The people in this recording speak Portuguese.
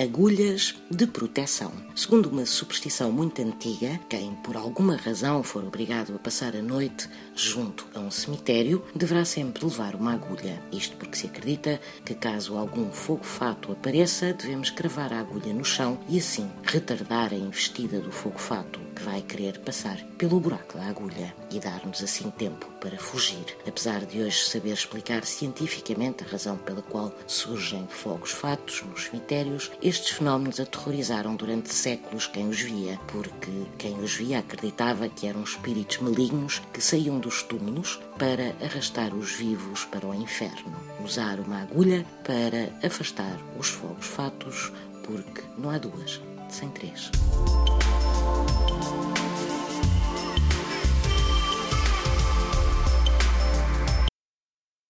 agulhas de proteção. Segundo uma superstição muito antiga, quem por alguma razão for obrigado a passar a noite junto a um cemitério deverá sempre levar uma agulha. Isto porque se acredita que caso algum fogo-fato apareça, devemos cravar a agulha no chão e assim retardar a investida do fogo-fato vai querer passar pelo buraco da agulha e dar-nos assim tempo para fugir. Apesar de hoje saber explicar cientificamente a razão pela qual surgem fogos-fatos nos cemitérios, estes fenómenos aterrorizaram durante séculos quem os via, porque quem os via acreditava que eram espíritos malignos que saíam dos túmulos para arrastar os vivos para o inferno. Usar uma agulha para afastar os fogos-fatos, porque não há duas sem três.